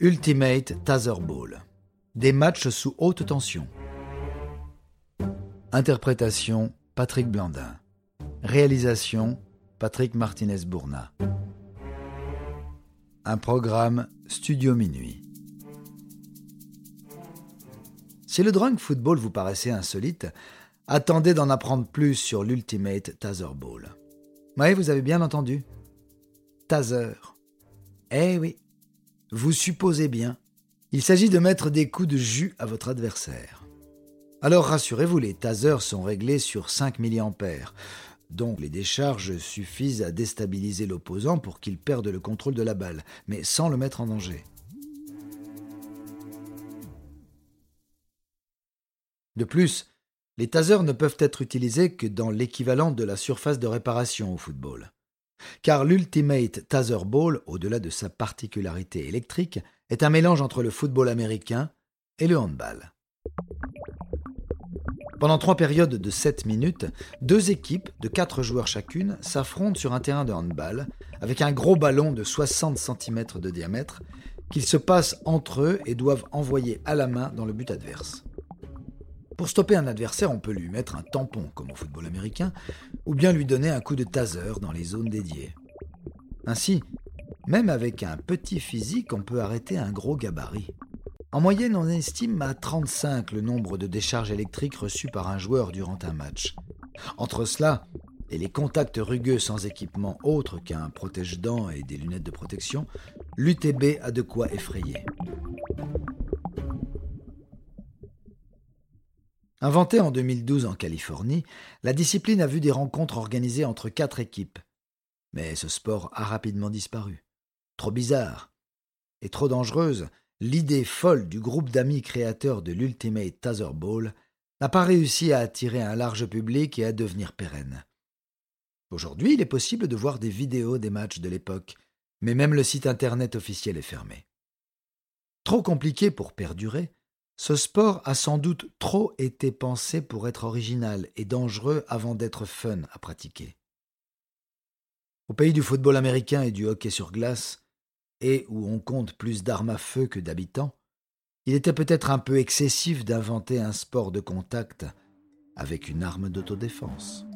Ultimate Taser Ball. Des matchs sous haute tension. Interprétation Patrick Blandin. Réalisation Patrick Martinez-Bourna. Un programme Studio Minuit. Si le drunk football vous paraissait insolite, attendez d'en apprendre plus sur l'Ultimate Taser Ball. Oui, vous avez bien entendu. Taser. Eh oui, vous supposez bien. Il s'agit de mettre des coups de jus à votre adversaire. Alors rassurez-vous, les tasers sont réglés sur 5 mA, donc les décharges suffisent à déstabiliser l'opposant pour qu'il perde le contrôle de la balle, mais sans le mettre en danger. De plus, les tasers ne peuvent être utilisés que dans l'équivalent de la surface de réparation au football. Car l'Ultimate Taser Ball, au-delà de sa particularité électrique, est un mélange entre le football américain et le handball. Pendant trois périodes de 7 minutes, deux équipes de 4 joueurs chacune s'affrontent sur un terrain de handball avec un gros ballon de 60 cm de diamètre qu'ils se passent entre eux et doivent envoyer à la main dans le but adverse. Pour stopper un adversaire, on peut lui mettre un tampon, comme au football américain, ou bien lui donner un coup de taser dans les zones dédiées. Ainsi, même avec un petit physique, on peut arrêter un gros gabarit. En moyenne, on estime à 35 le nombre de décharges électriques reçues par un joueur durant un match. Entre cela et les contacts rugueux sans équipement autre qu'un protège-dents et des lunettes de protection, l'UTB a de quoi effrayer. Inventée en 2012 en Californie, la discipline a vu des rencontres organisées entre quatre équipes. Mais ce sport a rapidement disparu. Trop bizarre et trop dangereuse, l'idée folle du groupe d'amis créateurs de l'Ultimate Taser Ball n'a pas réussi à attirer un large public et à devenir pérenne. Aujourd'hui, il est possible de voir des vidéos des matchs de l'époque, mais même le site internet officiel est fermé. Trop compliqué pour perdurer, ce sport a sans doute trop été pensé pour être original et dangereux avant d'être fun à pratiquer. Au pays du football américain et du hockey sur glace, et où on compte plus d'armes à feu que d'habitants, il était peut-être un peu excessif d'inventer un sport de contact avec une arme d'autodéfense.